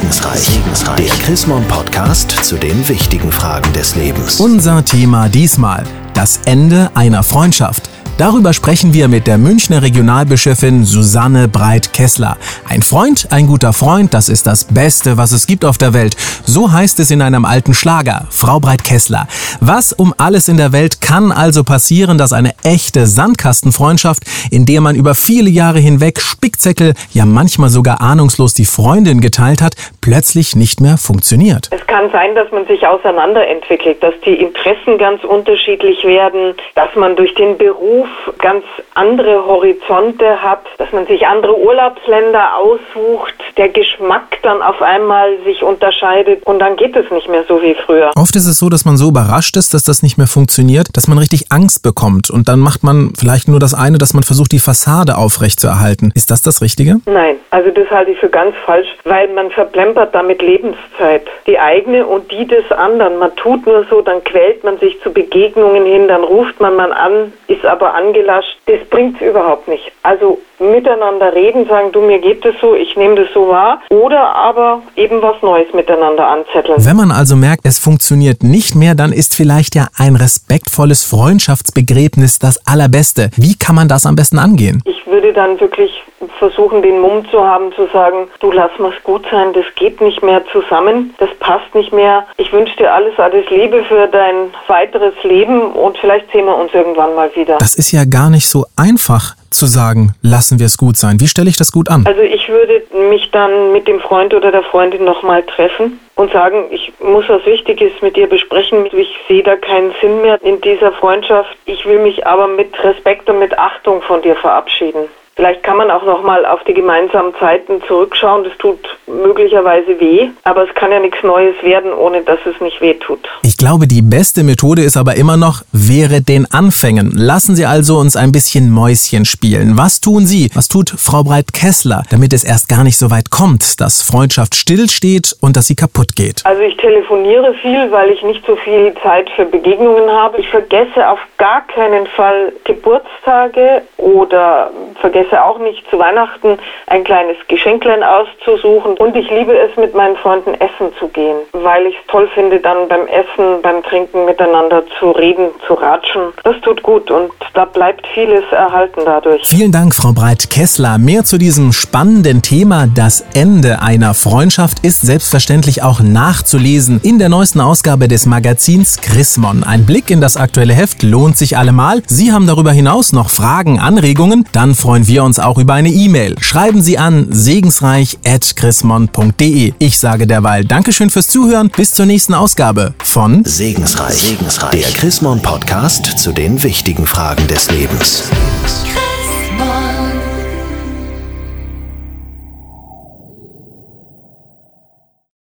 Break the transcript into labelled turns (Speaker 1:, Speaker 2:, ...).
Speaker 1: Segensreich. Segensreich. Der Chrismon Podcast zu den wichtigen Fragen des Lebens.
Speaker 2: Unser Thema diesmal: das Ende einer Freundschaft. Darüber sprechen wir mit der Münchner Regionalbischöfin Susanne Breit-Kessler. Ein Freund, ein guter Freund, das ist das Beste, was es gibt auf der Welt. So heißt es in einem alten Schlager. Frau Breit-Kessler. Was um alles in der Welt kann also passieren, dass eine echte Sandkastenfreundschaft, in der man über viele Jahre hinweg Spickzettel, ja manchmal sogar ahnungslos die Freundin geteilt hat, plötzlich nicht mehr funktioniert?
Speaker 3: Es kann sein, dass man sich auseinanderentwickelt, dass die Interessen ganz unterschiedlich werden, dass man durch den Beruf ganz andere Horizonte hat, dass man sich andere Urlaubsländer aussucht, der Geschmack dann auf einmal sich unterscheidet und dann geht es nicht mehr so wie früher.
Speaker 2: Oft ist es so, dass man so überrascht ist, dass das nicht mehr funktioniert, dass man richtig Angst bekommt und dann macht man vielleicht nur das eine, dass man versucht, die Fassade aufrechtzuerhalten. Ist das das Richtige?
Speaker 3: Nein, also das halte ich für ganz falsch, weil man verplempert damit Lebenszeit. Die eigene und die des anderen. Man tut nur so, dann quält man sich zu Begegnungen hin, dann ruft man mal an, ist aber angelascht. Das bringt es überhaupt nicht. Also miteinander reden, sagen, du, mir geht es so, ich nehme das so wahr. Oder aber eben was Neues miteinander anzetteln.
Speaker 2: Wenn man also merkt, es funktioniert nicht mehr, dann ist vielleicht ja ein respektvolles Freundschaftsbegräbnis das Allerbeste. Wie kann man das am besten angehen?
Speaker 3: Ich würde dann wirklich versuchen, den Mumm zu haben, zu sagen, du lass mal's gut sein, das geht nicht mehr zusammen, das passt nicht mehr. Ich wünsche dir alles, alles Liebe für dein weiteres Leben und vielleicht sehen wir uns irgendwann mal wieder.
Speaker 2: Das ist ja gar nicht so einfach zu sagen, lassen wir es gut sein. Wie stelle ich das gut an?
Speaker 3: Also ich würde mich dann mit dem Freund oder der Freundin nochmal treffen und sagen, ich muss was Wichtiges mit dir besprechen. Ich sehe da keinen Sinn mehr in dieser Freundschaft. Ich will mich aber mit Respekt und mit Achtung von dir verabschieden. Vielleicht kann man auch noch mal auf die gemeinsamen Zeiten zurückschauen. Das tut möglicherweise weh, aber es kann ja nichts Neues werden, ohne dass es nicht weh tut.
Speaker 2: Ich glaube, die beste Methode ist aber immer noch, wäre den Anfängen. Lassen Sie also uns ein bisschen Mäuschen spielen. Was tun Sie? Was tut Frau Breit-Kessler, damit es erst gar nicht so weit kommt, dass Freundschaft stillsteht und dass sie kaputt geht?
Speaker 3: Also ich telefoniere viel, weil ich nicht so viel Zeit für Begegnungen habe. Ich vergesse auf gar keinen Fall Geburtstage oder vergesse vergesse auch nicht zu Weihnachten ein kleines Geschenklein auszusuchen. Und ich liebe es, mit meinen Freunden essen zu gehen, weil ich es toll finde, dann beim Essen, beim Trinken miteinander zu reden, zu ratschen. Das tut gut und da bleibt vieles erhalten dadurch.
Speaker 2: Vielen Dank, Frau Breit-Kessler. Mehr zu diesem spannenden Thema, das Ende einer Freundschaft, ist selbstverständlich auch nachzulesen in der neuesten Ausgabe des Magazins Chrismon. Ein Blick in das aktuelle Heft lohnt sich allemal. Sie haben darüber hinaus noch Fragen, Anregungen? Dann freuen wir wir uns auch über eine E-Mail. Schreiben Sie an segensreich.chrismon.de. Ich sage derweil Dankeschön fürs Zuhören. Bis zur nächsten Ausgabe von
Speaker 1: Segensreich. Segensreich. Der Chrismon Podcast zu den wichtigen Fragen des Lebens.